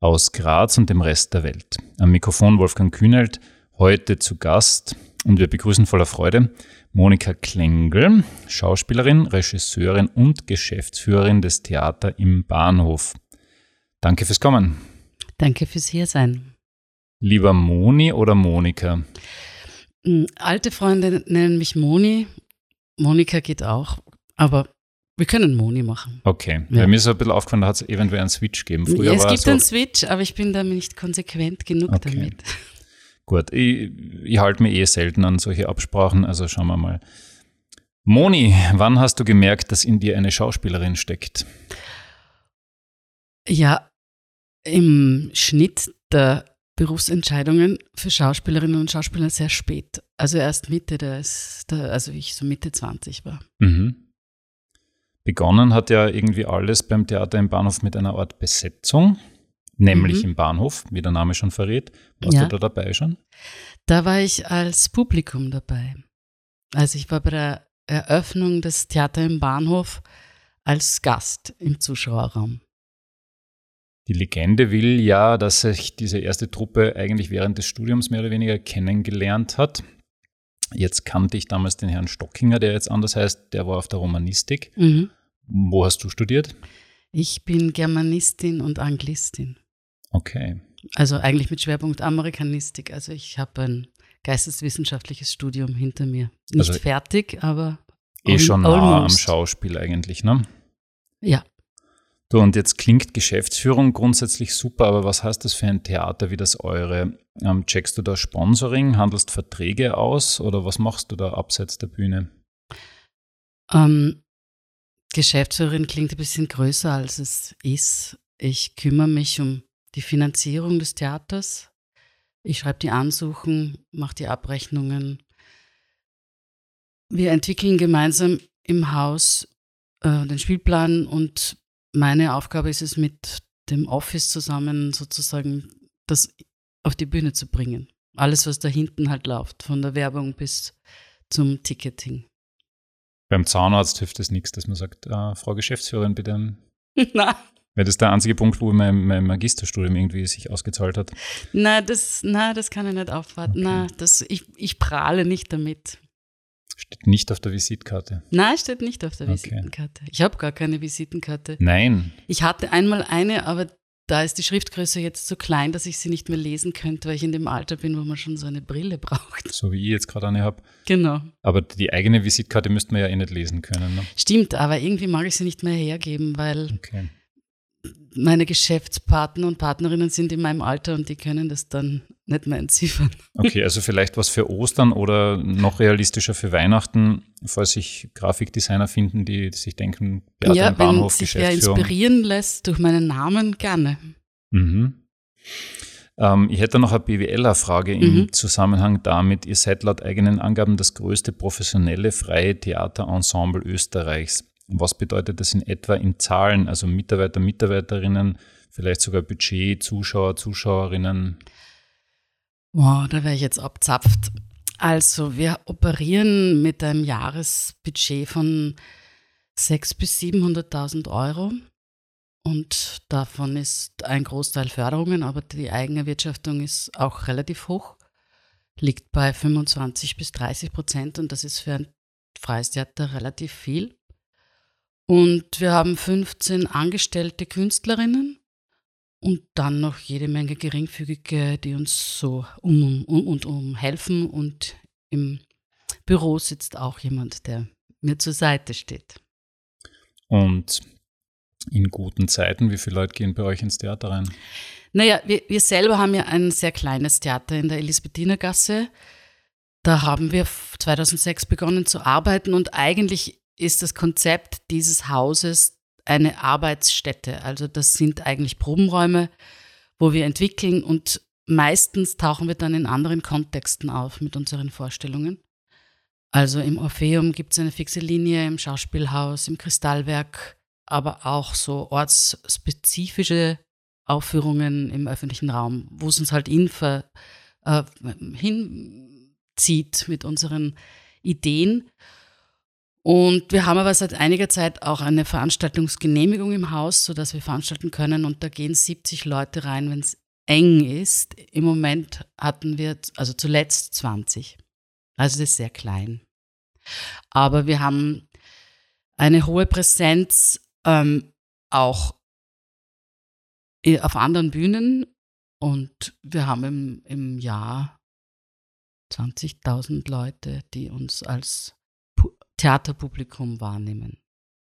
aus Graz und dem Rest der Welt. Am Mikrofon Wolfgang Kühnelt, heute zu Gast und wir begrüßen voller Freude Monika Klengel, Schauspielerin, Regisseurin und Geschäftsführerin des Theater im Bahnhof. Danke fürs Kommen. Danke fürs Hiersein. Lieber Moni oder Monika? Hm, alte Freunde nennen mich Moni. Monika geht auch, aber wir können Moni machen. Okay. Ja. mir ist ein bisschen aufgefallen, da hat es eventuell einen Switch gegeben. Früher ja, es gibt so einen Switch, aber ich bin damit nicht konsequent genug okay. damit. Gut, ich, ich halte mich eh selten an solche Absprachen, also schauen wir mal. Moni, wann hast du gemerkt, dass in dir eine Schauspielerin steckt? Ja, im Schnitt der Berufsentscheidungen für Schauspielerinnen und Schauspieler sehr spät. Also erst Mitte des, also ich so Mitte 20 war. Mhm. Begonnen hat ja irgendwie alles beim Theater im Bahnhof mit einer Art Besetzung, nämlich mhm. im Bahnhof, wie der Name schon verrät. Warst ja. du da dabei schon? Da war ich als Publikum dabei. Also ich war bei der Eröffnung des Theater im Bahnhof als Gast im Zuschauerraum. Die Legende will ja, dass sich diese erste Truppe eigentlich während des Studiums mehr oder weniger kennengelernt hat. Jetzt kannte ich damals den Herrn Stockinger, der jetzt anders heißt, der war auf der Romanistik. Mhm. Wo hast du studiert? Ich bin Germanistin und Anglistin. Okay. Also eigentlich mit Schwerpunkt Amerikanistik. Also ich habe ein geisteswissenschaftliches Studium hinter mir. Nicht also fertig, aber eh schon nah am Schauspiel eigentlich, ne? Ja. Du, und jetzt klingt Geschäftsführung grundsätzlich super, aber was heißt das für ein Theater wie das eure? Ähm, checkst du da Sponsoring, handelst Verträge aus oder was machst du da abseits der Bühne? Ähm, Geschäftsführerin klingt ein bisschen größer, als es ist. Ich kümmere mich um die Finanzierung des Theaters. Ich schreibe die Ansuchen, mache die Abrechnungen. Wir entwickeln gemeinsam im Haus äh, den Spielplan und meine Aufgabe ist es, mit dem Office zusammen sozusagen das auf die Bühne zu bringen. Alles, was da hinten halt läuft, von der Werbung bis zum Ticketing. Beim Zahnarzt hilft es nichts, dass man sagt, äh, Frau Geschäftsführerin, bitte. Nein. Weil das ist der einzige Punkt, wo mein, mein Magisterstudium irgendwie sich ausgezahlt hat. Nein, das, na, das kann ich nicht aufwarten. Okay. Nein, das, ich, ich prahle nicht damit. Steht nicht auf der Visitkarte. Nein, steht nicht auf der okay. Visitenkarte. Ich habe gar keine Visitenkarte. Nein. Ich hatte einmal eine, aber da ist die Schriftgröße jetzt so klein, dass ich sie nicht mehr lesen könnte, weil ich in dem Alter bin, wo man schon so eine Brille braucht. So wie ich jetzt gerade eine habe. Genau. Aber die eigene Visitkarte müsste man ja eh nicht lesen können. Ne? Stimmt, aber irgendwie mag ich sie nicht mehr hergeben, weil okay meine Geschäftspartner und Partnerinnen sind in meinem Alter und die können das dann nicht mehr entziffern. Okay, also vielleicht was für Ostern oder noch realistischer für Weihnachten, falls sich Grafikdesigner finden, die sich denken, Beate ja, Bahnhof, wenn sich wer inspirieren lässt durch meinen Namen, gerne. Mhm. Ähm, ich hätte noch eine BWLer-Frage im mhm. Zusammenhang damit. Ihr seid laut eigenen Angaben das größte professionelle freie Theaterensemble Österreichs. Was bedeutet das in etwa in Zahlen, also Mitarbeiter, Mitarbeiterinnen, vielleicht sogar Budget, Zuschauer, Zuschauerinnen? Wow, da wäre ich jetzt abzapft. Also wir operieren mit einem Jahresbudget von 600.000 bis 700.000 Euro. Und davon ist ein Großteil Förderungen, aber die Eigenerwirtschaftung ist auch relativ hoch, liegt bei 25 bis 30 Prozent und das ist für ein freies Theater relativ viel. Und wir haben 15 angestellte Künstlerinnen und dann noch jede Menge Geringfügige, die uns so um und um, um helfen. Und im Büro sitzt auch jemand, der mir zur Seite steht. Und in guten Zeiten, wie viele Leute gehen bei euch ins Theater rein? Naja, wir, wir selber haben ja ein sehr kleines Theater in der Elisabethinergasse. Da haben wir 2006 begonnen zu arbeiten und eigentlich ist das Konzept dieses Hauses eine Arbeitsstätte. Also das sind eigentlich Probenräume, wo wir entwickeln und meistens tauchen wir dann in anderen Kontexten auf mit unseren Vorstellungen. Also im Orpheum gibt es eine fixe Linie, im Schauspielhaus, im Kristallwerk, aber auch so ortsspezifische Aufführungen im öffentlichen Raum, wo es uns halt in äh, hinzieht mit unseren Ideen. Und wir haben aber seit einiger Zeit auch eine Veranstaltungsgenehmigung im Haus, sodass wir veranstalten können. Und da gehen 70 Leute rein, wenn es eng ist. Im Moment hatten wir, also zuletzt 20. Also das ist sehr klein. Aber wir haben eine hohe Präsenz ähm, auch auf anderen Bühnen und wir haben im, im Jahr 20.000 Leute, die uns als Theaterpublikum wahrnehmen.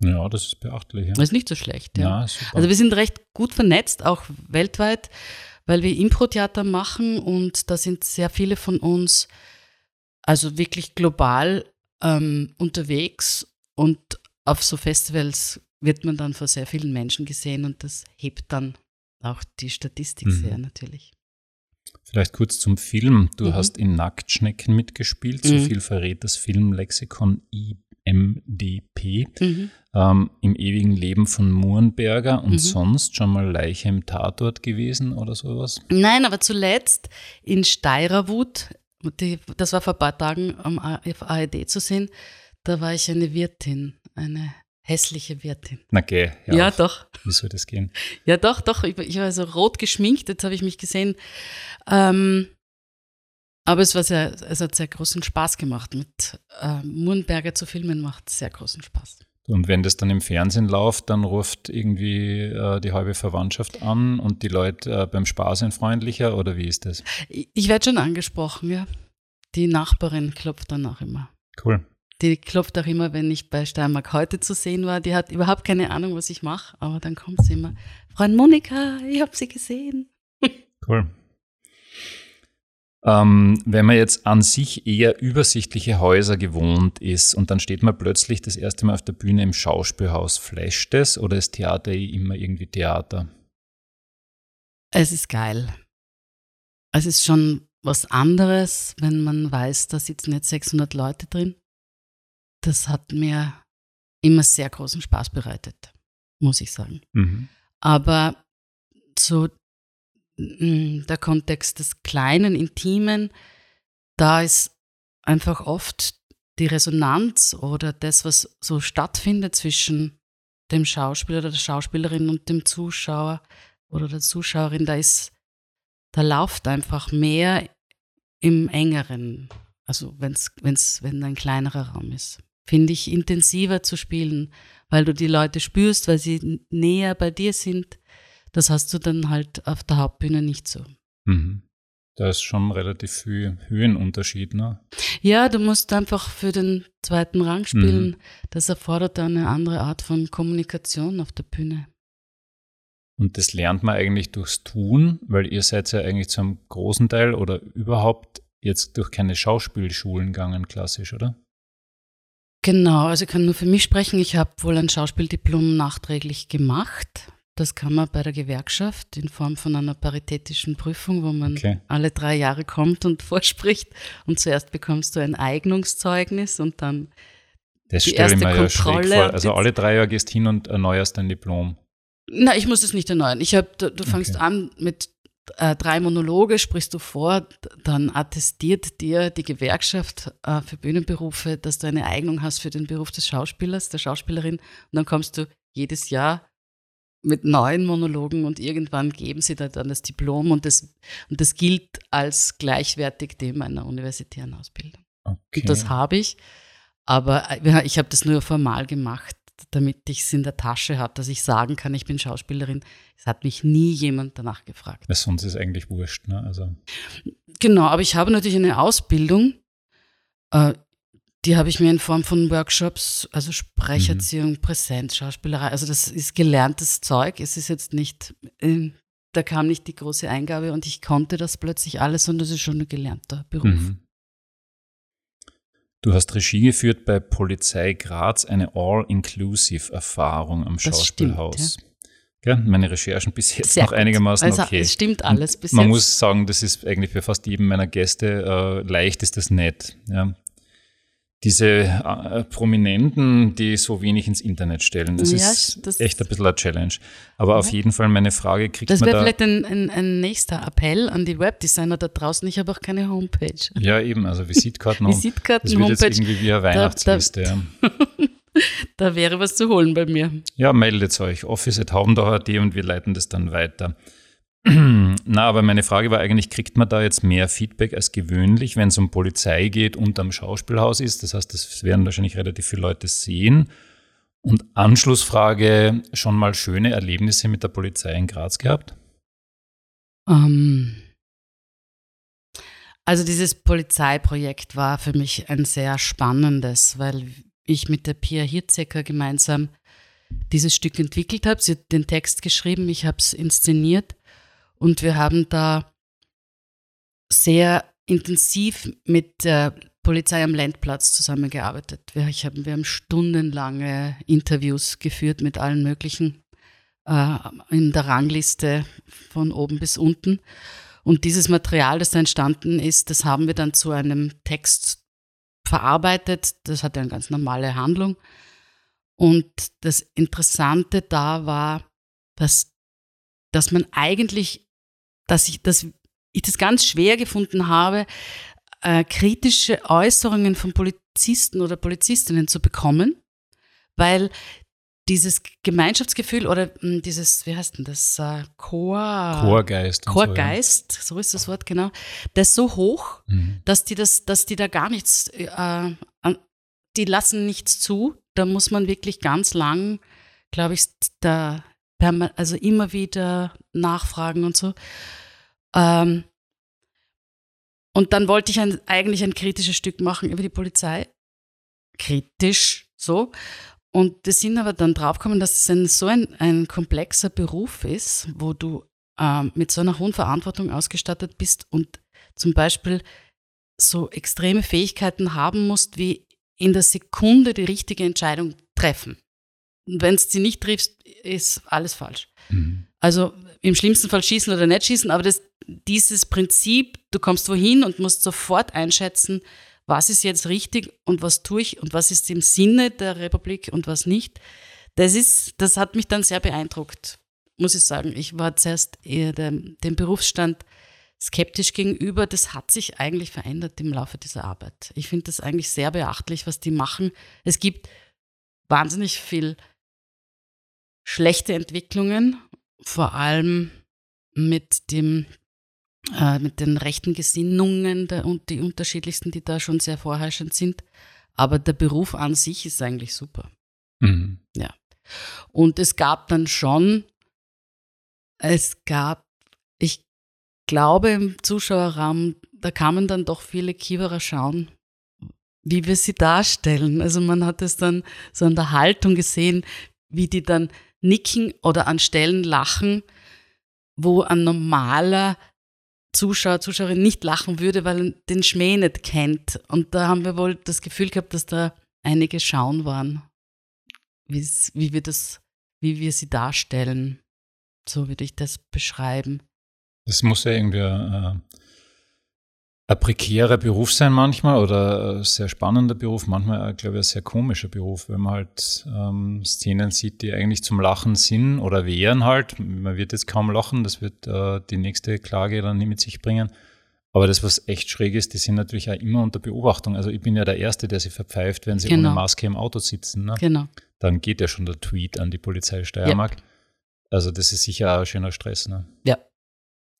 Ja, das ist beachtlich. Ja. Das ist nicht so schlecht. Ja. Ja, also wir sind recht gut vernetzt, auch weltweit, weil wir Impro-Theater machen und da sind sehr viele von uns also wirklich global ähm, unterwegs und auf so Festivals wird man dann vor sehr vielen Menschen gesehen und das hebt dann auch die Statistik Mhm. sehr natürlich. Vielleicht kurz zum Film. Du Mhm. hast in Nacktschnecken mitgespielt. So Mhm. viel verrät das Filmlexikon IMDP. Mhm. Ähm, Im ewigen Leben von Murenberger und Mhm. sonst schon mal Leiche im Tatort gewesen oder sowas? Nein, aber zuletzt in Steirerwut, die, das war vor ein paar Tagen am auf ARD zu sehen, da war ich eine Wirtin, eine hässliche Wirtin. Na geh, hör Ja, auf. doch. Wie soll das gehen? Ja, doch, doch. Ich, ich war so rot geschminkt, jetzt habe ich mich gesehen. Ähm, aber es war sehr, es hat sehr großen Spaß gemacht. Mit äh, Murenberger zu filmen macht sehr großen Spaß. Und wenn das dann im Fernsehen läuft, dann ruft irgendwie äh, die halbe Verwandtschaft an und die Leute äh, beim Spaß sind freundlicher oder wie ist das? Ich, ich werde schon angesprochen, ja. Die Nachbarin klopft dann auch immer. Cool. Die klopft auch immer, wenn ich bei Steiermark heute zu sehen war. Die hat überhaupt keine Ahnung, was ich mache, aber dann kommt sie immer. Freundin Monika, ich habe sie gesehen. Cool. Ähm, wenn man jetzt an sich eher übersichtliche Häuser gewohnt ist und dann steht man plötzlich das erste Mal auf der Bühne im Schauspielhaus, flasht das oder ist Theater eh immer irgendwie Theater? Es ist geil. Es ist schon was anderes, wenn man weiß, da sitzen jetzt 600 Leute drin. Das hat mir immer sehr großen Spaß bereitet, muss ich sagen. Mhm. Aber so mm, der Kontext des kleinen, intimen, da ist einfach oft die Resonanz oder das, was so stattfindet zwischen dem Schauspieler oder der Schauspielerin und dem Zuschauer oder der Zuschauerin, da ist, da läuft einfach mehr im engeren, also wenn's, wenn's, wenn ein kleinerer Raum ist. Finde ich intensiver zu spielen, weil du die Leute spürst, weil sie näher bei dir sind. Das hast du dann halt auf der Hauptbühne nicht so. Mhm. Da ist schon relativ viel Höhenunterschied, ne? Ja, du musst einfach für den zweiten Rang spielen. Das erfordert dann eine andere Art von Kommunikation auf der Bühne. Und das lernt man eigentlich durchs Tun, weil ihr seid ja eigentlich zum großen Teil oder überhaupt jetzt durch keine Schauspielschulen gegangen, klassisch, oder? Genau, also ich kann nur für mich sprechen. Ich habe wohl ein Schauspieldiplom nachträglich gemacht. Das kann man bei der Gewerkschaft in Form von einer paritätischen Prüfung, wo man Okay. alle drei Jahre kommt und vorspricht. Und zuerst bekommst du ein Eignungszeugnis und dann Das Die stelle ich erste mir ja schräg vor. Also alle drei Jahre gehst hin und erneuerst dein Diplom. Na, ich muss es nicht erneuern. Ich hab, du, du fängst Okay. an mit äh, drei Monologe, sprichst du vor, dann attestiert dir die Gewerkschaft äh, für Bühnenberufe, dass du eine Eignung hast für den Beruf des Schauspielers, der Schauspielerin. Und dann kommst du jedes Jahr mit neuen Monologen und irgendwann geben sie dir dann das Diplom und das, und das gilt als gleichwertig dem einer universitären Ausbildung. Okay. Und das habe ich. Aber äh, ich habe das nur formal gemacht, damit ich es in der Tasche habe, dass ich sagen kann, ich bin Schauspielerin. Es hat mich nie jemand danach gefragt. Ja, sonst ist eigentlich wurscht, ne? Also, Genau, aber ich habe natürlich eine Ausbildung. Äh, die habe ich mir in Form von Workshops, also Sprecherziehung, Präsenz, Schauspielerei, also das ist gelerntes Zeug. Es ist jetzt nicht, äh, da kam nicht die große Eingabe und ich konnte das plötzlich alles, sondern das ist schon ein gelernter Beruf. mhm. Du hast Regie geführt bei Polizei Graz, eine All-Inclusive-Erfahrung am Das Schauspielhaus. Gell? Meine Recherchen bis jetzt Sehr noch einigermaßen Also okay. es stimmt alles bis Man jetzt. muss sagen, das ist eigentlich für fast jeden meiner Gäste äh, leicht ist das nicht. Ja. Diese äh, Prominenten, die so wenig ins Internet stellen, das Ja, ist das- echt ein bisschen eine Challenge. Aber auf jeden Fall meine Frage, kriegt das man wäre da... vielleicht ein, ein, ein nächster Appell an die Webdesigner da draußen. Ich habe auch keine Homepage. Ja, eben, also Visitkarten. und- Visitkarten, das wird jetzt Homepage. irgendwie wie eine Weihnachtsliste. ja. Da wäre was zu holen bei mir. Ja, meldet euch. Office.haubendach.at und wir leiten das dann weiter. Na, aber meine Frage war eigentlich, kriegt man da jetzt mehr Feedback als gewöhnlich, wenn es um Polizei geht und am Schauspielhaus ist? Das heißt, das werden wahrscheinlich relativ viele Leute sehen. Und Anschlussfrage, schon mal schöne Erlebnisse mit der Polizei in Graz gehabt? Ähm, also dieses Polizeiprojekt war für mich ein sehr spannendes, weil ich mit der Pia Hirzecker gemeinsam dieses Stück entwickelt habe. Sie hat den Text geschrieben, ich habe es inszeniert und wir haben da sehr intensiv mit der Polizei am Landplatz zusammengearbeitet. Wir, ich hab, wir haben stundenlange Interviews geführt mit allen möglichen äh, in der Rangliste von oben bis unten. Und dieses Material, das da entstanden ist, das haben wir dann zu einem Text verarbeitet. Das hatte eine ganz normale Handlung. Und das Interessante da war, dass, dass man eigentlich, dass ich, dass ich das ganz schwer gefunden habe, äh, kritische Äußerungen von Polizisten oder Polizistinnen zu bekommen, weil dieses Gemeinschaftsgefühl oder mh, dieses, wie heißt denn das, äh, Chor, Chorgeist. und so, ja. Chorgeist, so ist das Wort genau, das ist so hoch, Mhm. dass die das, dass die da gar nichts, äh, die lassen nichts zu. Da muss man wirklich ganz lang, glaube ich, da also immer wieder nachfragen und so. Ähm, und dann wollte ich ein, eigentlich ein kritisches Stück machen über die Polizei. Kritisch, so. Und wir sind aber dann draufgekommen, dass es ein, so ein, ein komplexer Beruf ist, wo du ähm, mit so einer hohen Verantwortung ausgestattet bist und zum Beispiel so extreme Fähigkeiten haben musst, wie in der Sekunde die richtige Entscheidung treffen. Und wenn du sie nicht triffst, ist alles falsch. Mhm. Also im schlimmsten Fall schießen oder nicht schießen, aber das, dieses Prinzip, du kommst wohin und musst sofort einschätzen, was ist jetzt richtig und was tue ich und was ist im Sinne der Republik und was nicht. Das ist, das hat mich dann sehr beeindruckt, muss ich sagen. Ich war zuerst eher dem, dem Berufsstand skeptisch gegenüber. Das hat sich eigentlich verändert im Laufe dieser Arbeit. Ich finde das eigentlich sehr beachtlich, was die machen. Es gibt wahnsinnig viel schlechte Entwicklungen, vor allem mit dem äh, mit den rechten Gesinnungen der, und die unterschiedlichsten, die da schon sehr vorherrschend sind. Aber der Beruf an sich ist eigentlich super. Mhm. Und es gab dann schon, es gab, ich glaube im Zuschauerraum, da kamen dann doch viele Kiewerer schauen, wie wir sie darstellen. Also man hat es dann so an der Haltung gesehen, wie die dann nicken oder an Stellen lachen, wo ein normaler Zuschauer, Zuschauerin nicht lachen würde, weil er den Schmäh nicht kennt. Und da haben wir wohl das Gefühl gehabt, dass da einige schauen waren, wie wir das, wie wir sie darstellen. So würde ich das beschreiben. Das muss ja irgendwie äh, ein prekärer Beruf sein manchmal oder ein sehr spannender Beruf, manchmal, äh, glaube ich, ein sehr komischer Beruf, wenn man halt ähm, Szenen sieht, die eigentlich zum Lachen sind oder wären halt. Man wird jetzt kaum lachen, das wird äh, die nächste Klage dann nicht mit sich bringen. Aber das, was echt schräg ist, die sind natürlich auch immer unter Beobachtung. Also ich bin ja der Erste, der sie verpfeift, wenn sie Genau. ohne Maske im Auto sitzen. Ne? Genau. Dann geht ja schon der Tweet an die Polizei Steiermark. Also das ist sicher auch ein schöner Stress. Ne? Ja.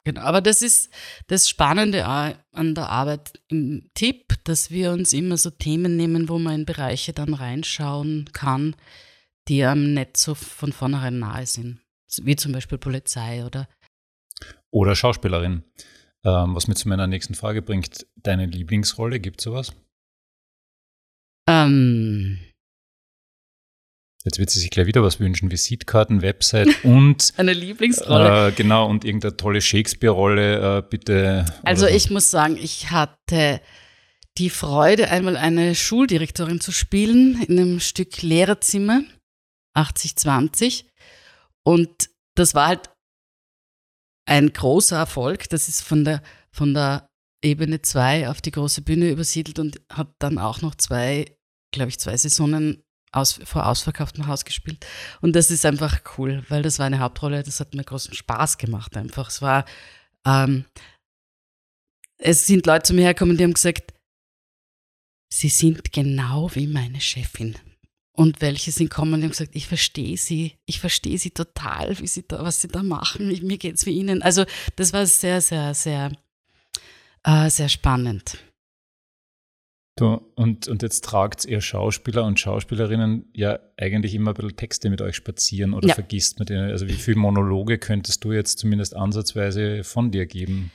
Genau, aber das ist das Spannende an der Arbeit im Tipp, dass wir uns immer so Themen nehmen, wo man in Bereiche dann reinschauen kann, die einem nicht so von vornherein nahe sind. Wie zum Beispiel Polizei oder Oder Schauspielerin. Ähm, was mir zu meiner nächsten Frage bringt, deine Lieblingsrolle, gibt sowas? ähm, Jetzt wird sie sich gleich wieder was wünschen, Visitkarten, Website und eine Lieblingsrolle. äh, genau, und irgendeine tolle Shakespeare-Rolle, äh, bitte. Also so. ich muss sagen, ich hatte die Freude, einmal eine Schuldirektorin zu spielen in einem Stück Lehrerzimmer 8020. Und das war halt ein großer Erfolg. Das ist von der, von der Ebene 2 auf die große Bühne übersiedelt und hat dann auch noch zwei, glaube ich, zwei Saisonen aus, vor ausverkauftem Haus gespielt. Und das ist einfach cool, weil das war eine Hauptrolle, das hat mir großen Spaß gemacht einfach. Es war, ähm, es sind Leute zu mir hergekommen, die haben gesagt, sie sind genau wie meine Chefin. Und welche sind kommen und haben gesagt, ich verstehe sie, ich verstehe sie total, wie sie da, was sie da machen. Ich, mir geht es wie ihnen. Also das war sehr, sehr, sehr, äh, sehr spannend. Du, und, und jetzt tragt ihr Schauspieler und Schauspielerinnen ja eigentlich immer ein bisschen Texte mit euch spazieren oder ja. vergisst man denen? Also wie viele Monologe könntest du jetzt zumindest ansatzweise von dir geben?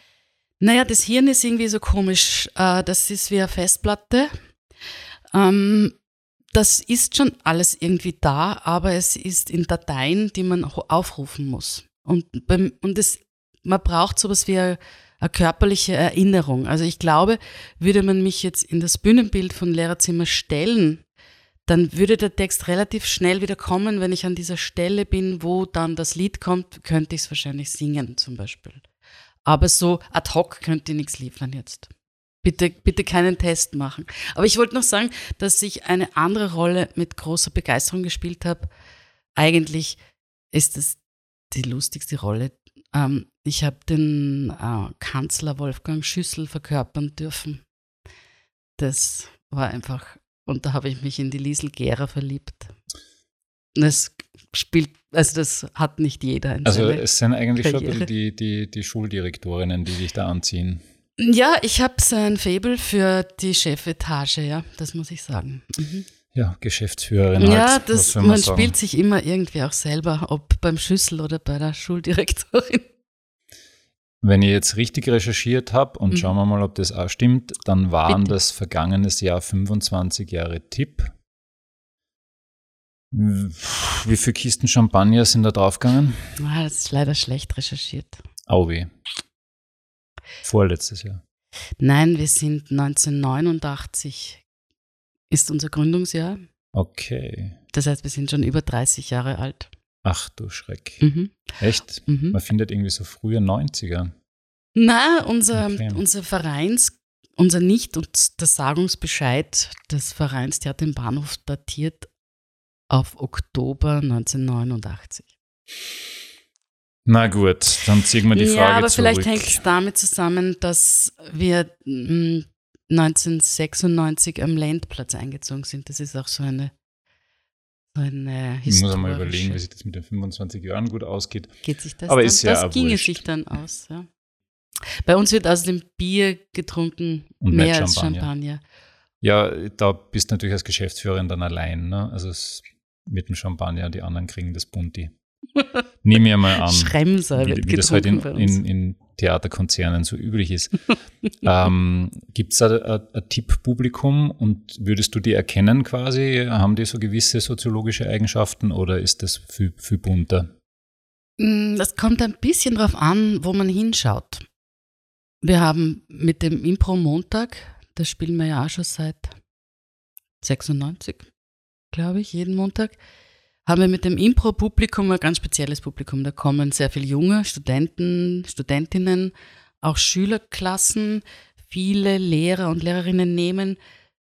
Naja, das Hirn ist irgendwie so komisch. Äh, das ist wie eine Festplatte. Ähm, das ist schon alles irgendwie da, aber es ist in Dateien, die man aufrufen muss. Und, beim, und es, man braucht sowas wie eine, eine körperliche Erinnerung. Also ich glaube, würde man mich jetzt in das Bühnenbild von Lehrerzimmer stellen, dann würde der Text relativ schnell wieder kommen. Wenn ich an dieser Stelle bin, wo dann das Lied kommt, könnte ich es wahrscheinlich singen zum Beispiel. Aber so ad hoc könnte ich nichts liefern jetzt. Bitte, bitte keinen Test machen. Aber ich wollte noch sagen, dass ich eine andere Rolle mit großer Begeisterung gespielt habe. Eigentlich ist es die lustigste Rolle. Ähm, ich habe den äh, Kanzler Wolfgang Schüssel verkörpern dürfen. Das war einfach, und da habe ich mich in die Liesel Gera verliebt. Das spielt, also das hat nicht jeder. also es sind eigentlich Karriere. schon die, die, die Schuldirektorinnen, die dich da anziehen. Ja, ich habe so ein Faible für die Chefetage, ja, das muss ich sagen. Mhm. Ja, Geschäftsführerin. Ja, halt, das, man, man spielt sich immer irgendwie auch selber, ob beim Schüssel oder bei der Schuldirektorin. Wenn ich jetzt richtig recherchiert habe und mhm. schauen wir mal, ob das auch stimmt, dann waren Bitte. das vergangenes Jahr 25 Jahre Tipp. Wie viele Kisten Champagner sind da draufgegangen? Ah, das ist leider schlecht recherchiert. Auwe. Vorletztes Jahr. Nein, wir sind 1989, ist unser Gründungsjahr. Okay. Das heißt, wir sind schon über 30 Jahre alt. Ach du Schreck. Mhm. Echt? Mhm. Man findet irgendwie so frühe 90er. Na, unser, okay. unser Vereins, unser Nicht- und der Sagungsbescheid des Vereins Theater im Bahnhof datiert auf Oktober 1989. Na gut, dann ziehen wir die Frage Ja, aber zurück. vielleicht hängt es damit zusammen, dass wir 1996 am Landplatz eingezogen sind. Das ist auch so eine, so eine Ich muss mal überlegen, wie sich das mit den 25 Jahren gut ausgeht. Geht sich das aber dann? Ist ja das ginge sich dann aus, ja. Bei uns wird aus dem Bier getrunken Und mehr als Champagner. Ja, da bist du natürlich als Geschäftsführerin dann allein. Ne? Also mit dem Champagner, die anderen kriegen das Bunti. Nehme ich mal an, Schremser wie, wie das halt in, in, in, Theaterkonzernen so üblich ist. ähm, Gibt es da ein Tipppublikum und würdest du die erkennen quasi? Haben die so gewisse soziologische Eigenschaften oder ist das viel, viel bunter? Mm, das kommt ein bisschen drauf an, wo man hinschaut. Wir haben mit dem Impro-Montag, das spielen wir ja auch schon seit 96, glaube ich, jeden Montag, haben wir mit dem Impro-Publikum ein ganz spezielles Publikum. Da kommen sehr viele junge Studenten, Studentinnen, auch Schülerklassen. Viele Lehrer und Lehrerinnen nehmen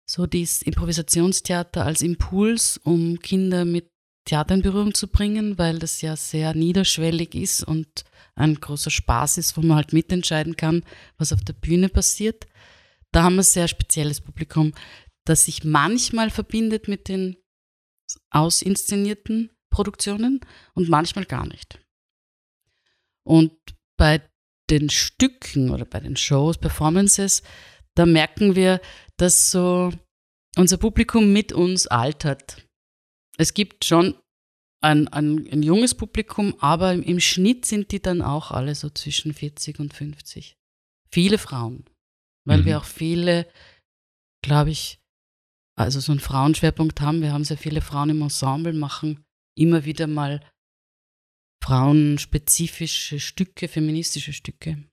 so dieses Improvisationstheater als Impuls, um Kinder mit Theater in Berührung zu bringen, weil das ja sehr niederschwellig ist und ein großer Spaß ist, wo man halt mitentscheiden kann, was auf der Bühne passiert. Da haben wir ein sehr spezielles Publikum, das sich manchmal verbindet mit den ausinszenierten Produktionen und manchmal gar nicht. Und bei den Stücken oder bei den Shows, Performances, da merken wir, dass so unser Publikum mit uns altert. Es gibt schon ein, ein, ein junges Publikum, aber im Schnitt sind die dann auch alle so zwischen 40 und 50. Viele Frauen, weil mhm. wir auch viele, glaube ich, also so einen Frauenschwerpunkt haben. Wir haben sehr viele Frauen im Ensemble, machen immer wieder mal frauenspezifische Stücke, feministische Stücke.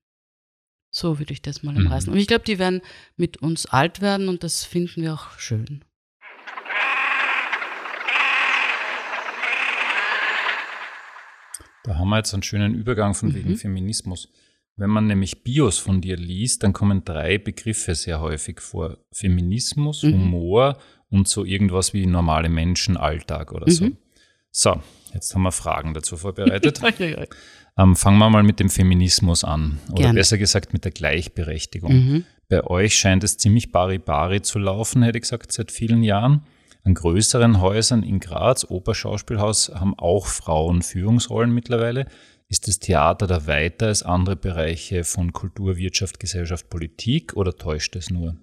So würde ich das mal umreißen. Mhm. Und ich glaube, die werden mit uns alt werden und das finden wir auch schön. Da haben wir jetzt einen schönen Übergang von wegen Mhm. Feminismus. Wenn man nämlich Bios von dir liest, dann kommen drei Begriffe sehr häufig vor. Feminismus, Mhm. Humor und so irgendwas wie normale Menschen, Alltag oder so. Mhm. So, jetzt haben wir Fragen dazu vorbereitet. Ähm, fangen wir mal mit dem Feminismus an. Oder Gerne. besser gesagt mit der Gleichberechtigung. Mhm. Bei euch scheint es ziemlich bari-bari zu laufen, hätte ich gesagt, seit vielen Jahren. An größeren Häusern in Graz, Operschauspielhaus, haben auch Frauen Führungsrollen mittlerweile. Ist das Theater da weiter als andere Bereiche von Kultur, Wirtschaft, Gesellschaft, Politik oder täuscht es nur?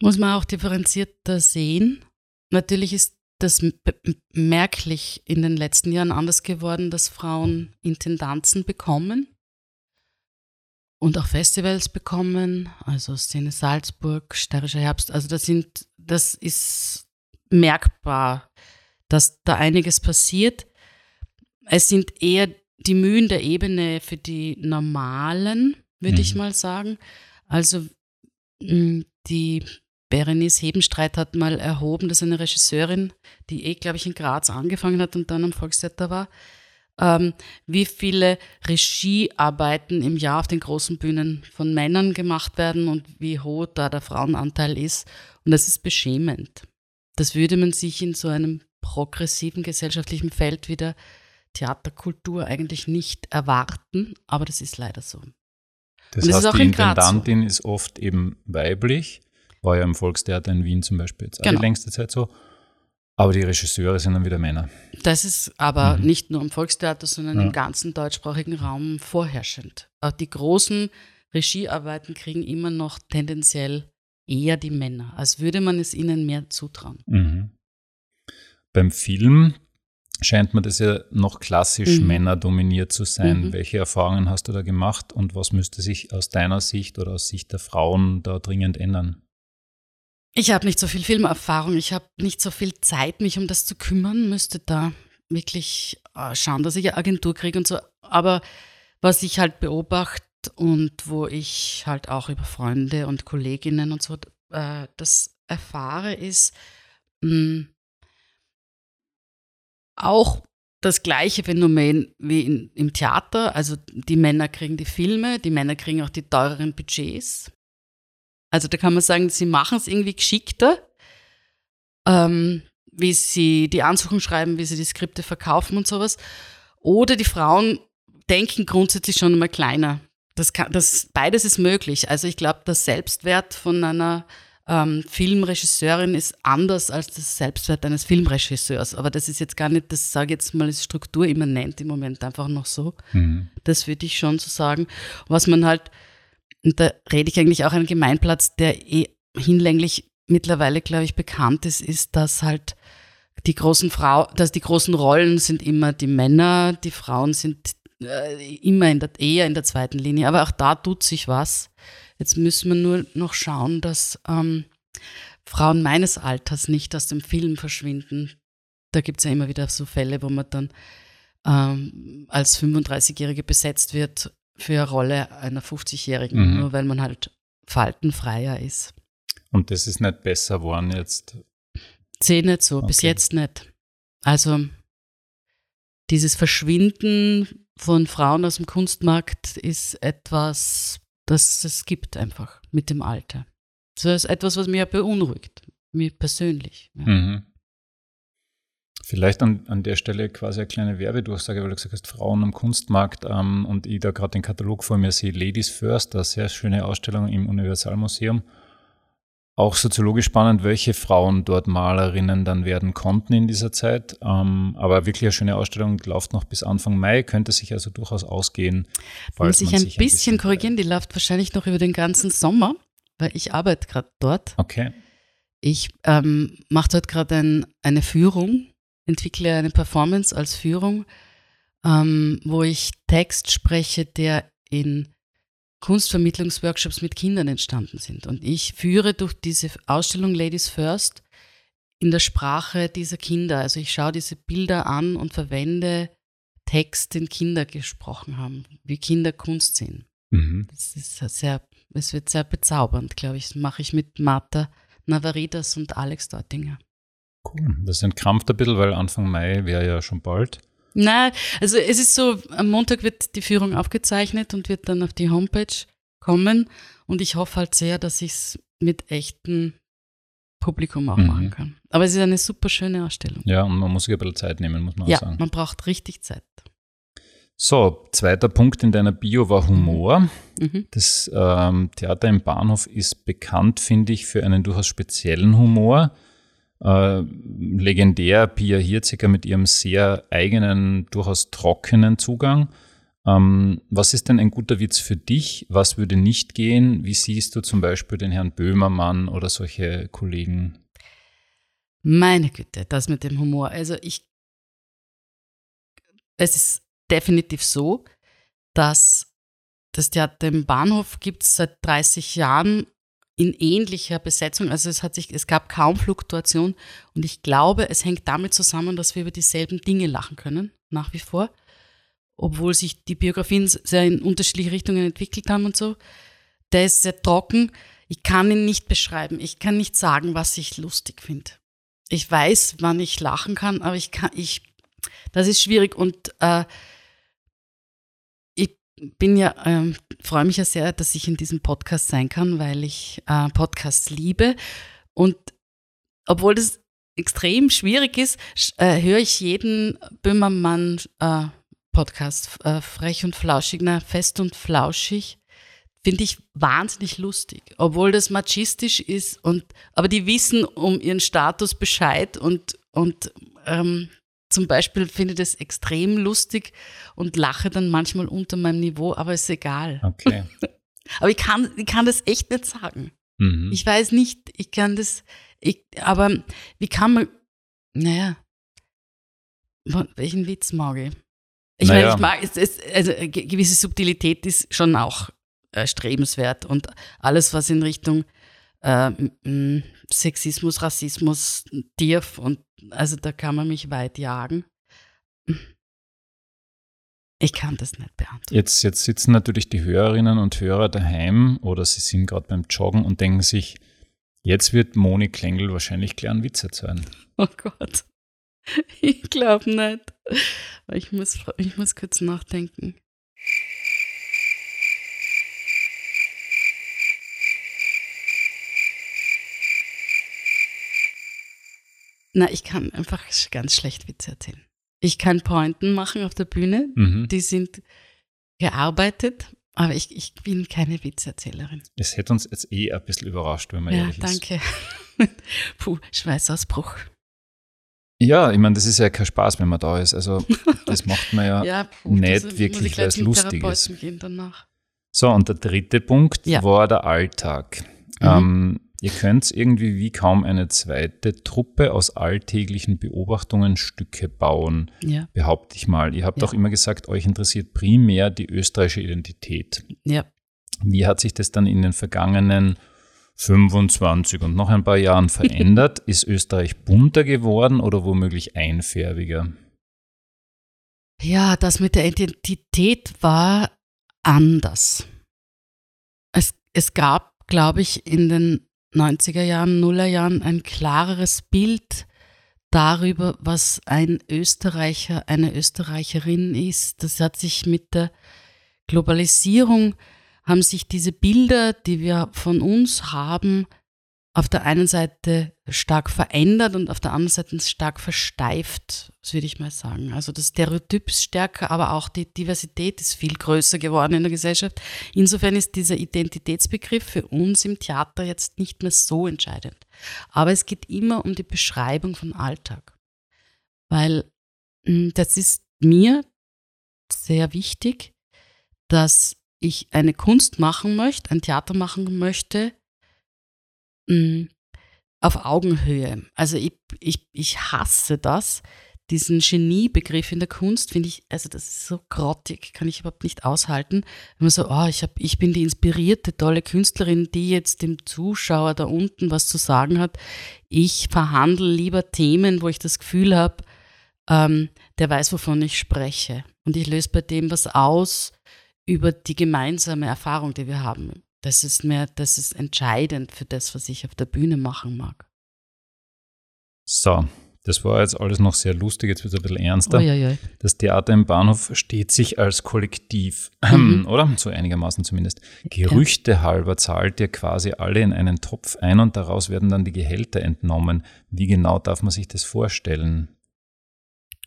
Muss man auch differenzierter sehen. Natürlich ist das merklich in den letzten Jahren anders geworden, dass Frauen Intendanzen bekommen und auch Festivals bekommen, also Szene Salzburg, Steirischer Herbst. Also das sind, das ist merkbar, dass da einiges passiert. Es sind eher die Mühen der Ebene für die normalen, würde ich Mhm. mal sagen. Also mh, die Berenice Hebenstreit hat mal erhoben, dass eine Regisseurin, die eh, glaube ich, in Graz angefangen hat und dann am Volkstheater war, ähm, wie viele Regiearbeiten im Jahr auf den großen Bühnen von Männern gemacht werden und wie hoch da der Frauenanteil ist. Und das ist beschämend. Das würde man sich in so einem progressiven gesellschaftlichen Feld wie der Theaterkultur eigentlich nicht erwarten, aber das ist leider so. Das ist heißt, auch die in Graz so. Intendantin ist oft eben weiblich, war ja im Volkstheater in Wien zum Beispiel jetzt Genau. die längste Zeit so. Aber die Regisseure sind dann wieder Männer. Das ist aber Mhm. nicht nur im Volkstheater, sondern Ja. im ganzen deutschsprachigen Raum vorherrschend. Auch die großen Regiearbeiten kriegen immer noch tendenziell eher die Männer, als würde man es ihnen mehr zutrauen. Mhm. Beim Film scheint mir das ja noch klassisch Mhm. männerdominiert zu sein. Mhm. Welche Erfahrungen hast du da gemacht und was müsste sich aus deiner Sicht oder aus Sicht der Frauen da dringend ändern? Ich habe nicht so viel Filmerfahrung, ich habe nicht so viel Zeit, mich um das zu kümmern, müsste da wirklich äh, schauen, dass ich eine Agentur kriege und so. Aber was ich halt beobachte und wo ich halt auch über Freunde und Kolleginnen und so äh, das erfahre, ist mh, auch das gleiche Phänomen wie in, im Theater. Also die Männer kriegen die Filme, die Männer kriegen auch die teureren Budgets. Also da kann man sagen, sie machen es irgendwie geschickter, ähm, wie sie die Ansuchen schreiben, wie sie die Skripte verkaufen und sowas. Oder die Frauen denken grundsätzlich schon einmal kleiner. Das kann, das, beides ist möglich. Also ich glaube, der Selbstwert von einer ähm, Filmregisseurin ist anders als das Selbstwert eines Filmregisseurs. Aber das ist jetzt gar nicht, das sage ich jetzt mal, ist strukturimmanent im Moment einfach noch so. Mhm. Das würde ich schon so sagen. Was man halt, und da rede ich eigentlich auch einen Gemeinplatz, der eh hinlänglich mittlerweile, glaube ich, bekannt ist, ist, dass halt die großen Frau, dass die großen Rollen sind immer die Männer, die Frauen sind äh, immer in der, eher in der zweiten Linie. Aber auch da tut sich was. Jetzt müssen wir nur noch schauen, dass ähm, Frauen meines Alters nicht aus dem Film verschwinden. Da gibt es ja immer wieder so Fälle, wo man dann ähm, als 35-Jährige besetzt wird für eine Rolle einer 50-Jährigen, Mhm. nur weil man halt faltenfreier ist. Und das ist nicht besser geworden jetzt. Sehe nicht so, bis Okay. jetzt nicht. Also dieses Verschwinden von Frauen aus dem Kunstmarkt ist etwas, das es gibt einfach mit dem Alter. Das ist etwas, was mich beunruhigt, mir persönlich. Ja. Mhm. Vielleicht an, an der Stelle quasi eine kleine Werbedurchsage, weil du gesagt hast, Frauen am Kunstmarkt ähm, und ich da gerade den Katalog vor mir sehe, Ladies First, eine sehr schöne Ausstellung im Universalmuseum. Auch soziologisch spannend, welche Frauen dort Malerinnen dann werden konnten in dieser Zeit. Ähm, aber wirklich eine schöne Ausstellung, läuft noch bis Anfang Mai, könnte sich also durchaus ausgehen. Muss ich ein sich bisschen korrigieren, die läuft wahrscheinlich noch über den ganzen Sommer, weil ich arbeite gerade dort. Okay. Ich ähm, mache dort gerade ein, eine Führung, entwickle eine Performance als Führung, ähm, wo ich Text spreche, der in Kunstvermittlungsworkshops mit Kindern entstanden sind. Und ich führe durch diese Ausstellung Ladies First in der Sprache dieser Kinder. Also ich schaue diese Bilder an und verwende Text, den Kinder gesprochen haben, wie Kinder Kunst sehen. Mhm. Das ist sehr, es wird sehr bezaubernd, glaube ich. Das mache ich mit Martha Navaridas und Alex Deutinger. Cool. Das entkrampft ein bisschen, weil Anfang Mai wäre ja schon bald. Nein, also es ist so, am Montag wird die Führung aufgezeichnet und wird dann auf die Homepage kommen. Und ich hoffe halt sehr, dass ich es mit echtem Publikum auch Mhm. machen kann. Aber es ist eine super schöne Ausstellung. Ja, und man muss sich ein bisschen Zeit nehmen, muss man Ja, auch sagen. man braucht richtig Zeit. So, zweiter Punkt in deiner Bio war Humor. Mhm. Das ähm, Theater im Bahnhof ist bekannt, finde ich, für einen durchaus speziellen Humor. Äh, legendär Pia Hirziger mit ihrem sehr eigenen, durchaus trockenen Zugang. Ähm, was ist denn ein guter Witz für dich? Was würde nicht gehen? Wie siehst du zum Beispiel den Herrn Böhmermann oder solche Kollegen? Meine Güte, das mit dem Humor. Also ich, es ist definitiv so, dass das Theater im Bahnhof gibt es seit 30 Jahren in ähnlicher Besetzung. Also es hat sich, es gab kaum Fluktuation und ich glaube, es hängt damit zusammen, dass wir über dieselben Dinge lachen können, nach wie vor. Obwohl sich die Biografien sehr in unterschiedliche Richtungen entwickelt haben und so. Der ist sehr trocken. Ich kann ihn nicht beschreiben. Ich kann nicht sagen, was ich lustig finde. Ich weiß, wann ich lachen kann, aber ich kann, ich, das ist schwierig und äh, bin ja, ähm, freue mich ja sehr, dass ich in diesem Podcast sein kann, weil ich äh, Podcasts liebe. Und obwohl das extrem schwierig ist, äh, höre ich jeden Böhmermann äh, Podcast, äh, frech und flauschig, na, fest und flauschig, finde ich wahnsinnig lustig, obwohl das machistisch ist und aber die wissen um ihren Status Bescheid und und ähm, zum Beispiel finde ich das extrem lustig und lache dann manchmal unter meinem Niveau, aber ist egal. Okay. Aber ich kann, ich kann das echt nicht sagen. Mhm. Ich weiß nicht, ich kann das, ich, aber wie kann man, naja, welchen Witz mag ich? Ich Naja. meine, ich mag, es, es, also eine ge- gewisse Subtilität ist schon auch äh, strebenswert und alles, was in Richtung äh, Sexismus, Rassismus, DIRF und also da kann man mich weit jagen. Ich kann das nicht beantworten. Jetzt, jetzt sitzen natürlich die Hörerinnen und Hörer daheim oder sie sind gerade beim Joggen und denken sich, jetzt wird Moni Klengel wahrscheinlich gleich einen Witz erzählen. Oh Gott. Ich glaube nicht. Ich muss, ich muss kurz nachdenken. Na, ich kann einfach ganz schlecht Witze erzählen. Ich kann Pointen machen auf der Bühne, Mhm. die sind gearbeitet, aber ich, ich bin keine Witzerzählerin. Es hätte uns jetzt eh ein bisschen überrascht, wenn man Ja, ehrlich ist. danke. Puh, Schweißausbruch. Ja, ich meine, das ist ja kein Spaß, wenn man da ist. Also, das macht man ja. Ja, puh, nicht wirklich, weil es lustig ist. Gehen danach. So, und der dritte Punkt Ja. war der Alltag. Mhm. Ähm, ihr könnt irgendwie wie kaum eine zweite Truppe aus alltäglichen Beobachtungen Stücke bauen, Ja, behaupte ich mal. Ihr habt Ja. auch immer gesagt, euch interessiert primär die österreichische Identität. ja. Wie hat sich das dann in den vergangenen 25 und noch ein paar Jahren verändert? ist Österreich bunter geworden oder womöglich einfärbiger? Ja, das mit der Identität war anders. Es, es gab, glaube ich, in den 90er Jahren, Nuller Jahren ein klareres Bild darüber, was ein Österreicher, eine Österreicherin ist. Das hat sich mit der Globalisierung, haben sich diese Bilder, die wir von uns haben, auf der einen Seite stark verändert und auf der anderen Seite stark versteift, das würde ich mal sagen. Also das Stereotyp ist stärker, aber auch die Diversität ist viel größer geworden in der Gesellschaft. Insofern ist dieser Identitätsbegriff für uns im Theater jetzt nicht mehr so entscheidend. Aber es geht immer um die Beschreibung von Alltag. Weil mh, das ist mir sehr wichtig, dass ich eine Kunst machen möchte, ein Theater machen möchte, mh, auf Augenhöhe. Also ich, ich, ich hasse das. Diesen Geniebegriff in der Kunst finde ich, also das ist so grottig, kann ich überhaupt nicht aushalten. Wenn man so, oh, ich, hab, ich bin die inspirierte, tolle Künstlerin, die jetzt dem Zuschauer da unten was zu sagen hat. Ich verhandle lieber Themen, wo ich das Gefühl habe, ähm, der weiß, wovon ich spreche. Und ich löse bei dem was aus über die gemeinsame Erfahrung, die wir haben. Das ist mir, das ist entscheidend für das, was ich auf der Bühne machen mag. So, Das war jetzt alles noch sehr lustig, jetzt wird es ein bisschen ernster. Uiuiui. Das Theater im Bahnhof steht sich als Kollektiv, Mhm. oder? So einigermaßen zumindest. Gerüchte halber zahlt ihr quasi alle in einen Topf ein und daraus werden dann die Gehälter entnommen. Wie genau darf man sich das vorstellen?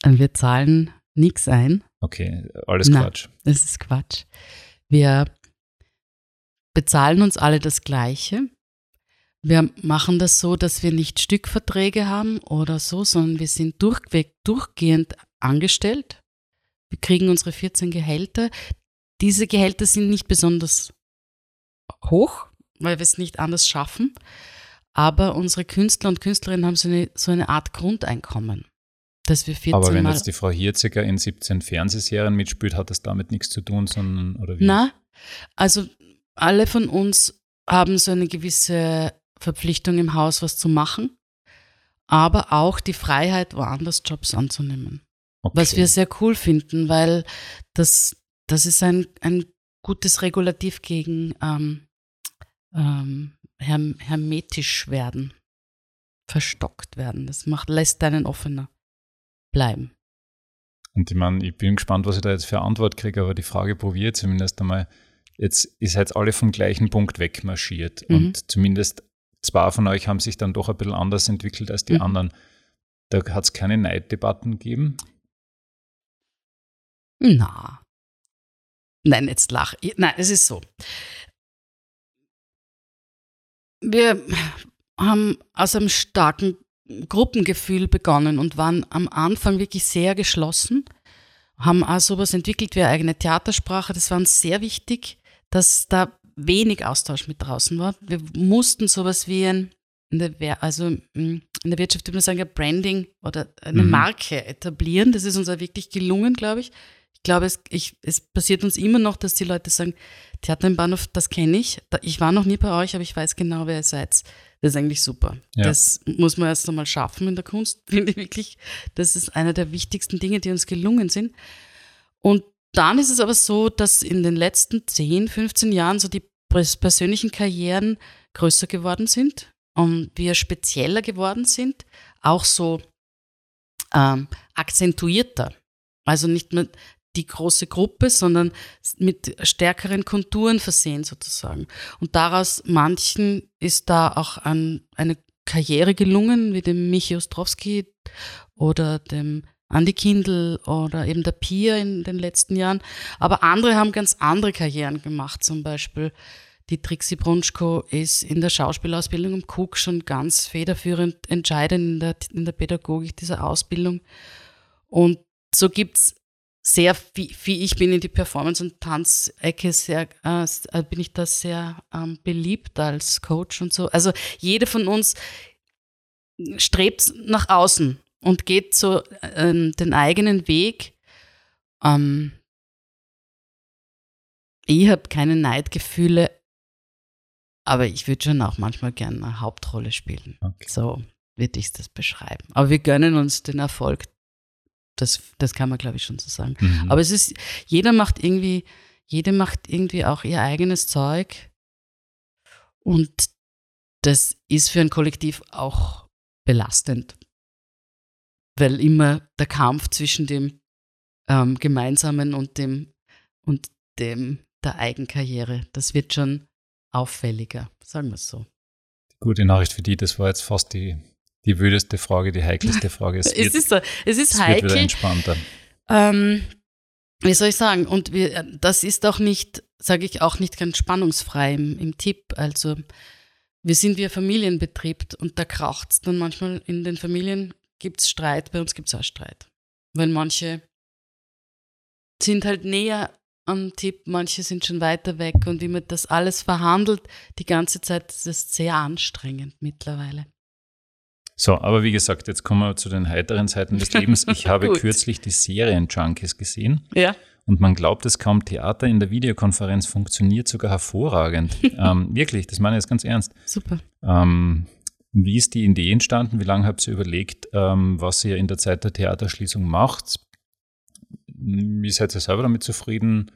Und wir zahlen nichts ein. Okay, alles Na. Quatsch. Das ist Quatsch. Wir bezahlen uns alle das Gleiche. Wir machen das so, dass wir nicht Stückverträge haben oder so, sondern wir sind durchweg, durchgehend angestellt. Wir kriegen unsere 14 Gehälter. Diese Gehälter sind nicht besonders hoch, weil wir es nicht anders schaffen. Aber unsere Künstler und Künstlerinnen haben so eine, so eine Art Grundeinkommen, dass wir 14 Aber wenn Mal jetzt die Frau Hirziger in 17 Fernsehserien mitspielt, hat das damit nichts zu tun, sondern, oder wie? Na, also alle von uns haben so eine gewisse Verpflichtung im Haus, was zu machen, aber auch die Freiheit, woanders Jobs anzunehmen. okay. Was wir sehr cool finden, weil das, das ist ein, ein gutes Regulativ gegen ähm, ähm, herm, hermetisch werden, verstockt werden. Das macht, lässt einen offener bleiben. Und ich meine, ich bin gespannt, was ich da jetzt für Antwort kriege, aber die Frage probiere ich zumindest einmal. Jetzt ist jetzt alle vom gleichen Punkt wegmarschiert Mhm. und zumindest zwei von euch haben sich dann doch ein bisschen anders entwickelt als die Mhm. anderen. Da hat es keine Neiddebatten gegeben. Na. Nein, jetzt lach. Nein, es ist so. Wir haben aus einem starken Gruppengefühl begonnen und waren am Anfang wirklich sehr geschlossen, haben auch sowas entwickelt wie eine eigene Theatersprache. Das war uns sehr wichtig, dass da wenig Austausch mit draußen war. Wir mussten sowas wie ein, in der, Wer- also mm, in der Wirtschaft würde man sagen, ein Branding oder eine Mhm. Marke etablieren. Das ist uns auch wirklich gelungen, glaube ich. Ich glaube, es, ich, es passiert uns immer noch, dass die Leute sagen, Theater im Bahnhof, das kenne ich. Ich war noch nie bei euch, aber ich weiß genau, wer ihr seid. Das ist eigentlich super. Ja. Das muss man erst einmal schaffen in der Kunst, finde ich wirklich. Das ist einer der wichtigsten Dinge, die uns gelungen sind. Und dann ist es aber so, dass in den letzten 10, 15 Jahren so die pers- persönlichen Karrieren größer geworden sind und wir spezieller geworden sind, auch so ähm, akzentuierter. Also nicht mehr die große Gruppe, sondern mit stärkeren Konturen versehen sozusagen. Und daraus manchen ist da auch ein, eine Karriere gelungen, wie dem Michi Ostrowski oder dem Andi Kindl oder eben der Pia in den letzten Jahren. Aber andere haben ganz andere Karrieren gemacht. Zum Beispiel die Trixie Brunschko ist in der Schauspielausbildung am Cook schon ganz federführend entscheidend in der, in der Pädagogik dieser Ausbildung. Und so gibt's sehr viel, wie ich bin in die Performance- und Tanzecke sehr, äh, bin ich da sehr ähm, beliebt als Coach und so. Also jede von uns strebt nach außen und geht so ähm, den eigenen Weg. Ähm, ich habe keine Neidgefühle, aber ich würde schon auch manchmal gerne eine Hauptrolle spielen. Okay. So würde ich das beschreiben. Aber wir gönnen uns den Erfolg. Das, das kann man, glaube ich, schon so sagen. Mhm. Aber es ist, jeder macht irgendwie, jede macht irgendwie auch ihr eigenes Zeug. Und das ist für ein Kollektiv auch belastend. Weil immer der Kampf zwischen dem ähm, Gemeinsamen und dem, und dem der Eigenkarriere, das wird schon auffälliger, sagen wir es so. Gute Nachricht für die, das war jetzt fast die, die wüdeste Frage, die heikelste Frage. Es, Es wird, ist so, es ist es wird wieder heikel. entspannter. Ähm, wie soll ich sagen? Und wir, das ist auch nicht, sage ich auch nicht ganz spannungsfrei im, im Tipp. Also wir sind wie ein Familienbetrieb und da kraucht es dann manchmal in den Familien, gibt es Streit, bei uns gibt es auch Streit. Weil manche sind halt näher am Tipp, manche sind schon weiter weg und wie man das alles verhandelt, die ganze Zeit, das ist sehr anstrengend mittlerweile. So, aber wie gesagt, jetzt kommen wir zu den heiteren Seiten des Lebens. Ich habe kürzlich die Serien-Junkies gesehen Ja. und man glaubt es kaum, Theater in der Videokonferenz funktioniert sogar hervorragend. ähm, wirklich, das meine ich jetzt ganz ernst. Super. Ähm, wie ist die Idee entstanden? Wie lange habt ihr überlegt, ähm, was ihr in der Zeit der Theaterschließung macht? Wie seid ihr selber damit zufrieden?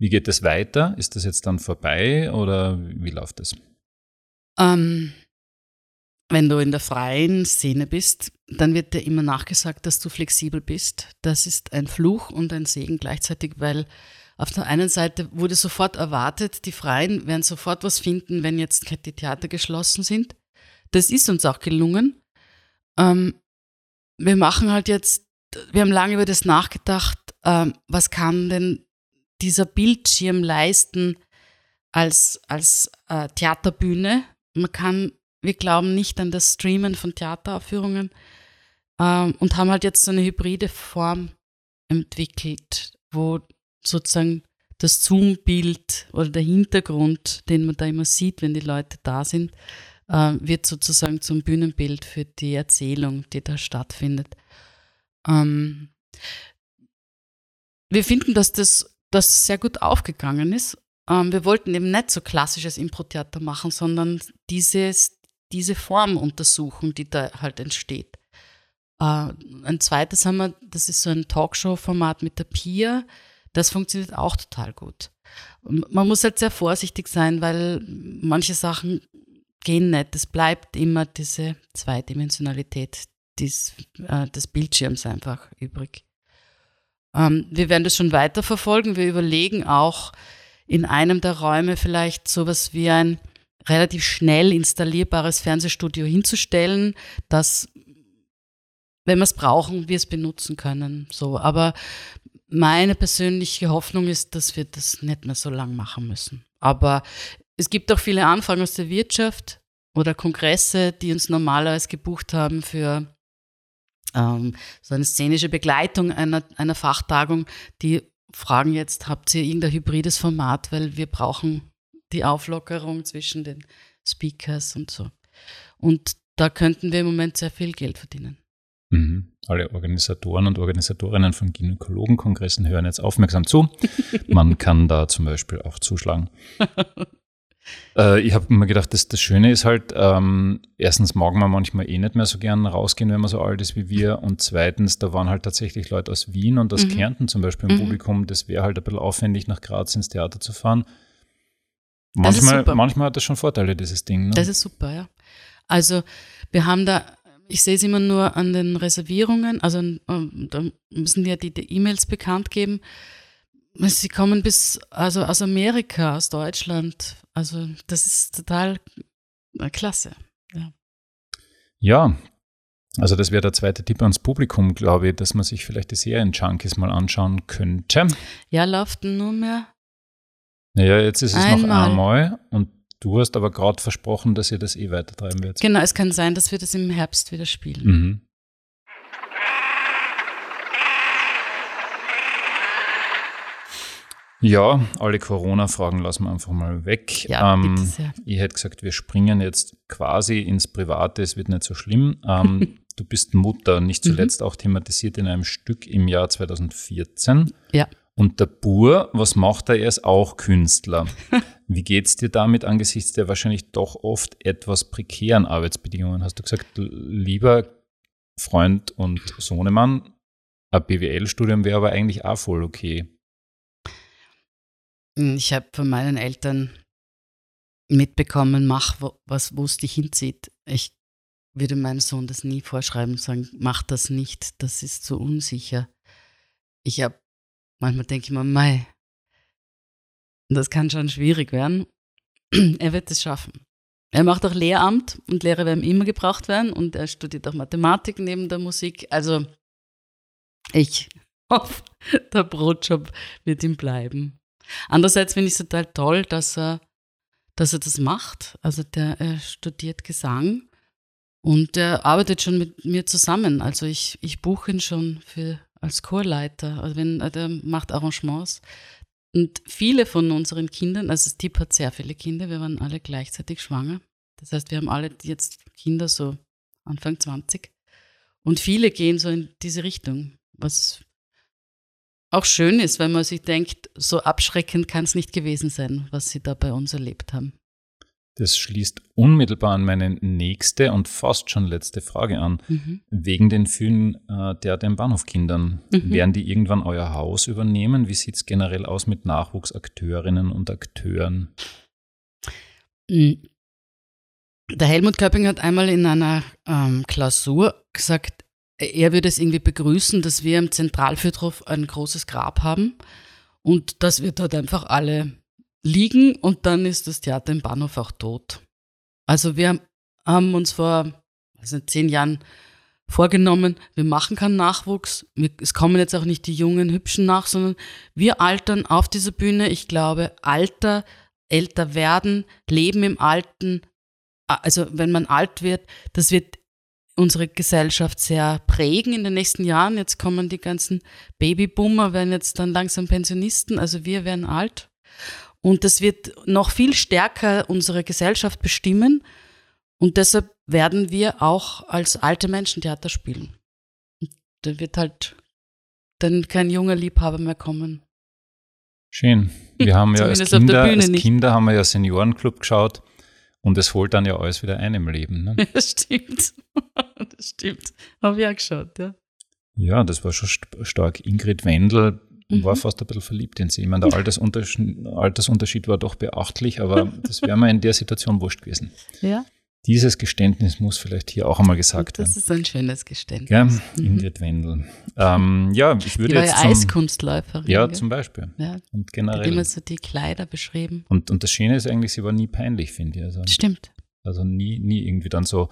Wie geht es weiter? Ist das jetzt dann vorbei oder wie läuft das? Ähm, wenn du in der freien Szene bist, dann wird dir immer nachgesagt, dass du flexibel bist. Das ist ein Fluch und ein Segen gleichzeitig, weil auf der einen Seite wurde sofort erwartet, die Freien werden sofort was finden, wenn jetzt die Theater geschlossen sind. Das ist uns auch gelungen. Ähm, wir machen halt jetzt, wir haben lange über das nachgedacht, ähm, was kann denn dieser Bildschirm leisten als, als äh, Theaterbühne. Man kann, wir glauben nicht an das Streamen von Theateraufführungen ähm, und haben halt jetzt so eine hybride Form entwickelt, wo sozusagen das Zoom-Bild oder der Hintergrund, den man da immer sieht, wenn die Leute da sind, äh, wird sozusagen zum Bühnenbild für die Erzählung, die da stattfindet. Ähm, wir finden, dass das, das sehr gut aufgegangen ist. Ähm, wir wollten eben nicht so klassisches Impro-Theater machen, sondern dieses, diese Form untersuchen, die da halt entsteht. Äh, ein zweites haben wir, das ist so ein Talkshow-Format mit der Pia. Das funktioniert auch total gut. Man muss halt sehr vorsichtig sein, weil manche Sachen gehen nicht. Es bleibt immer diese Zweidimensionalität des, äh, des Bildschirms einfach übrig. Ähm, wir werden das schon weiter verfolgen. Wir überlegen auch in einem der Räume vielleicht sowas wie ein relativ schnell installierbares Fernsehstudio hinzustellen, das, wenn wir es brauchen, wir es benutzen können. So, aber meine persönliche Hoffnung ist, dass wir das nicht mehr so lang machen müssen. Aber es gibt auch viele Anfragen aus der Wirtschaft oder Kongresse, die uns normalerweise gebucht haben für ähm, so eine szenische Begleitung einer, einer Fachtagung, die fragen jetzt, habt ihr irgendein hybrides Format, weil wir brauchen die Auflockerung zwischen den Speakers und so. Und da könnten wir im Moment sehr viel Geld verdienen. Mhm. Alle Organisatoren und Organisatorinnen von Gynäkologenkongressen hören jetzt aufmerksam zu. Man kann da zum Beispiel auch zuschlagen. äh, ich habe mir gedacht, das, das Schöne ist halt, ähm, erstens mag man manchmal eh nicht mehr so gern rausgehen, wenn man so alt ist wie wir. Und zweitens, da waren halt tatsächlich Leute aus Wien und aus mhm. Kärnten zum Beispiel im mhm. Publikum. Das wäre halt ein bisschen aufwendig, nach Graz ins Theater zu fahren. Manchmal, manchmal hat das schon Vorteile, dieses Ding. Ne? Das ist super, ja. Also wir haben da ich sehe es immer nur an den Reservierungen, also ähm, da müssen ja die E-Mails bekannt geben. Sie kommen bis, also aus Amerika, aus Deutschland. Also das ist total äh, klasse. Ja. ja, also das wäre der zweite Tipp ans Publikum, glaube ich, dass man sich vielleicht die Serien-Junkies mal anschauen könnte. Ja, läuft nur mehr. Naja, jetzt ist es einmal. noch einmal und Du hast aber gerade versprochen, dass ihr das eh weitertreiben werdet. Genau, es kann sein, dass wir das im Herbst wieder spielen. Mhm. Ja, alle Corona-Fragen lassen wir einfach mal weg. Ja, ähm, bitte sehr. Ich hätte gesagt, wir springen jetzt quasi ins Private, es wird nicht so schlimm. Ähm, du bist Mutter, nicht zuletzt mhm. auch thematisiert in einem Stück im Jahr 2014. Ja. Und der Bur, was macht er? Er ist auch Künstler. Wie geht es dir damit angesichts der wahrscheinlich doch oft etwas prekären Arbeitsbedingungen? Hast du gesagt, lieber Freund und Sohnemann, ein BWL-Studium wäre aber eigentlich auch voll okay. Ich habe von meinen Eltern mitbekommen, mach, was, wo es dich hinzieht. Ich würde meinem Sohn das nie vorschreiben und sagen, mach das nicht, das ist zu unsicher. Ich habe manchmal denke ich mir, mei, das kann schon schwierig werden. er wird es schaffen. Er macht auch Lehramt und Lehrer werden immer gebraucht werden und er studiert auch Mathematik neben der Musik. Also ich hoffe, der Brotjob wird ihm bleiben. Andererseits finde ich es total toll, dass er, dass er das macht. Also der er studiert Gesang und er arbeitet schon mit mir zusammen. Also ich, ich buche ihn schon für als Chorleiter. Also wenn, der macht Arrangements. Und viele von unseren Kindern, also Tipp hat sehr viele Kinder, wir waren alle gleichzeitig schwanger. Das heißt, wir haben alle jetzt Kinder so Anfang 20. Und viele gehen so in diese Richtung, was auch schön ist, weil man sich denkt, so abschreckend kann es nicht gewesen sein, was sie da bei uns erlebt haben. Das schließt unmittelbar an meine nächste und fast schon letzte Frage an. Mhm. Wegen den vielen äh, Theater im Bahnhofkindern. Mhm. Werden die irgendwann euer Haus übernehmen? Wie sieht es generell aus mit Nachwuchsakteurinnen und Akteuren? Mhm. Der Helmut Köpping hat einmal in einer ähm, Klausur gesagt, er würde es irgendwie begrüßen, dass wir im Zentralfriedhof ein großes Grab haben und dass wir dort einfach alle liegen und dann ist das Theater im Bahnhof auch tot. Also wir haben uns vor also zehn Jahren vorgenommen, wir machen keinen Nachwuchs, es kommen jetzt auch nicht die jungen Hübschen nach, sondern wir altern auf dieser Bühne. Ich glaube, Alter, älter werden, Leben im Alten, also wenn man alt wird, das wird unsere Gesellschaft sehr prägen in den nächsten Jahren. Jetzt kommen die ganzen Babyboomer, werden jetzt dann langsam Pensionisten, also wir werden alt. Und das wird noch viel stärker unsere Gesellschaft bestimmen. Und deshalb werden wir auch als alte Menschen Theater spielen. Und da wird halt dann kein junger Liebhaber mehr kommen. Schön. Wir haben ja als Kinder, als Kinder haben wir ja Seniorenclub geschaut und es holt dann ja alles wieder ein im Leben. Ne? Das stimmt. Das stimmt. Habe ich auch geschaut, ja. Ja, das war schon stark. Ingrid Wendel mhm. war fast ein bisschen verliebt in sie. Ich meine, der Altersunterschied, Altersunterschied war doch beachtlich, aber das wäre mir in der Situation wurscht gewesen. Ja. Dieses Geständnis muss vielleicht hier auch einmal gesagt werden. Das ist ein schönes Geständnis. Ja, mhm. Ingrid Wendel. Ähm, ja, ich würde die war jetzt. Ja Eiskunstläuferin. Ja, zum Beispiel. Ja. Und generell. Hat immer so die Kleider beschrieben. Und, und das Schöne ist eigentlich, sie war nie peinlich, finde ich. Also, Stimmt. Also nie, nie irgendwie dann so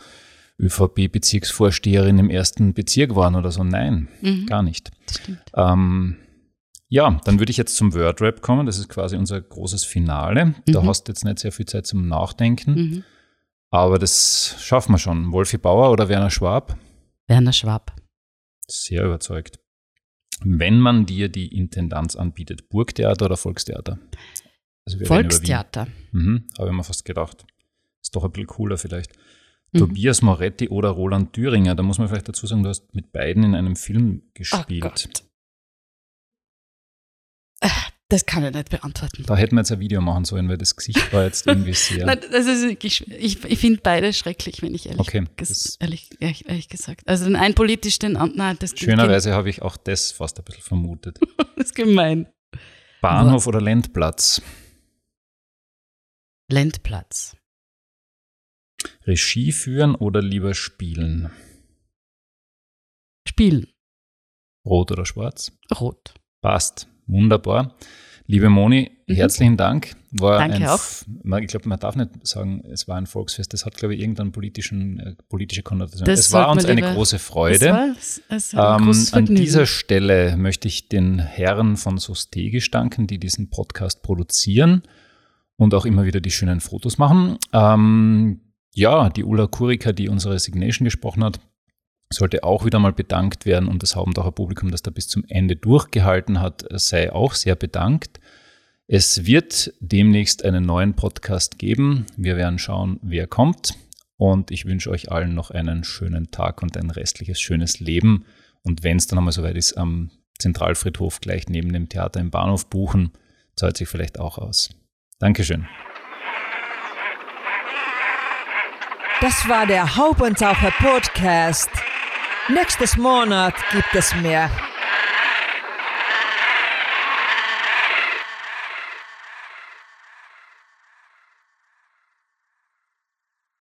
ÖVP-Bezirksvorsteherin im ersten Bezirk waren oder so. Nein, mhm. gar nicht. Ähm, ja, dann würde ich jetzt zum Wordrap kommen. Das ist quasi unser großes Finale. Mhm. Da hast du jetzt nicht sehr viel Zeit zum Nachdenken. Mhm. Aber das schaffen wir schon. Wolfi Bauer oder Werner Schwab? Werner Schwab. Sehr überzeugt. Wenn man dir die Intendanz anbietet, Burgtheater oder Volkstheater? Also Volkstheater. Mhm, Habe ich mir fast gedacht. Ist doch ein bisschen cooler vielleicht. Mhm. Tobias Moretti oder Roland Thüringer. Da muss man vielleicht dazu sagen, du hast mit beiden in einem Film gespielt. Oh Gott. Das kann ich nicht beantworten. Da hätten wir jetzt ein Video machen sollen, weil das Gesicht war jetzt irgendwie sehr. Nein, das ist wirklich, ich, ich finde beide schrecklich, wenn ich ehrlich, okay, ges, ehrlich, ehrlich, ehrlich, gesagt. Also den einen politisch, den anderen, nein, das Schönerweise habe ich auch das fast ein bisschen vermutet. das ist gemein. Bahnhof oder Ländplatz? Ländplatz. Regie führen oder lieber spielen? Spielen. Rot oder schwarz? Rot. Passt. Wunderbar. Liebe Moni, mhm. herzlichen Dank. War Danke ein, auch. Ich glaube, man darf nicht sagen, es war ein Volksfest. Das hat, glaube ich, irgendeine politischen, äh, politische Konnotation. Das es war uns eine große Freude. War, es war ein ähm, an dieser Stelle möchte ich den Herren von Sostege danken, die diesen Podcast produzieren und auch immer wieder die schönen Fotos machen. Ähm, ja, die Ulla Kurika, die unsere Signation gesprochen hat, sollte auch wieder mal bedankt werden und das Haubentacher Publikum, das da bis zum Ende durchgehalten hat, sei auch sehr bedankt. Es wird demnächst einen neuen Podcast geben. Wir werden schauen, wer kommt. Und ich wünsche euch allen noch einen schönen Tag und ein restliches schönes Leben. Und wenn es dann einmal soweit ist, am Zentralfriedhof gleich neben dem Theater im Bahnhof buchen, zahlt sich vielleicht auch aus. Dankeschön. Das war der Haubentaucher Podcast. Nächstes Monat gibt es mehr.